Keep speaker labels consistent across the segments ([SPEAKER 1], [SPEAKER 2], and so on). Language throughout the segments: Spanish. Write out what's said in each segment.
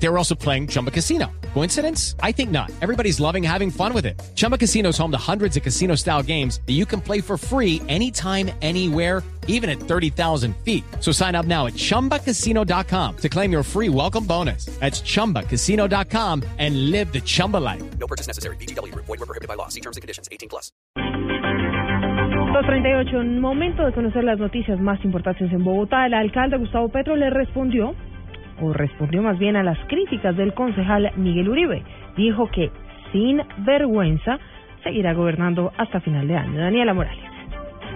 [SPEAKER 1] They were also playing Chumba Casino. Coincidence? I think not. Everybody's loving having fun with it. Chumba Casino is home to hundreds of casino style games that you can play for free anytime, anywhere, even at 30,000 feet. So sign up now at chumbacasino.com to claim your free welcome bonus. That's chumbacasino.com and live the Chumba life.
[SPEAKER 2] No purchase necessary. BGW. Void were prohibited by law. See terms and conditions. 18 plus.
[SPEAKER 3] 238, un momento de conocer las noticias más importantes en Bogotá. El alcalde Gustavo Petro le respondió, o respondió más bien a las críticas del concejal Miguel Uribe. Dijo que, sin vergüenza, seguirá gobernando hasta final de año. Daniela Morales.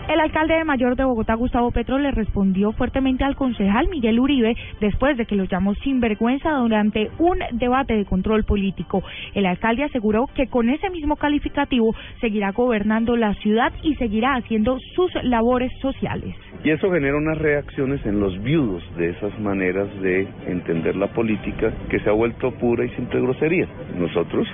[SPEAKER 4] El alcalde de Mayor de Bogotá, Gustavo Petro, le respondió fuertemente al concejal Miguel Uribe después de que lo llamó sinvergüenza durante un debate de control político. El alcalde aseguró que con ese mismo calificativo seguirá gobernando la ciudad y seguirá haciendo sus labores sociales.
[SPEAKER 5] Y eso genera unas reacciones en los viudos de esas maneras de entender la política que se ha vuelto pura y simple grosería. Nosotros,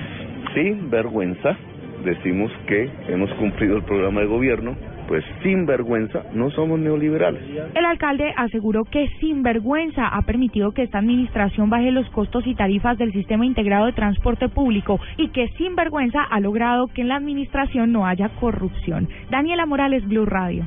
[SPEAKER 5] sin vergüenza, decimos que hemos cumplido el programa de gobierno, pues sin vergüenza no somos neoliberales.
[SPEAKER 4] El alcalde aseguró que sin vergüenza ha permitido que esta administración baje los costos y tarifas del sistema integrado de transporte público y que sin vergüenza ha logrado que en la administración no haya corrupción. Daniela Morales, Blue Radio.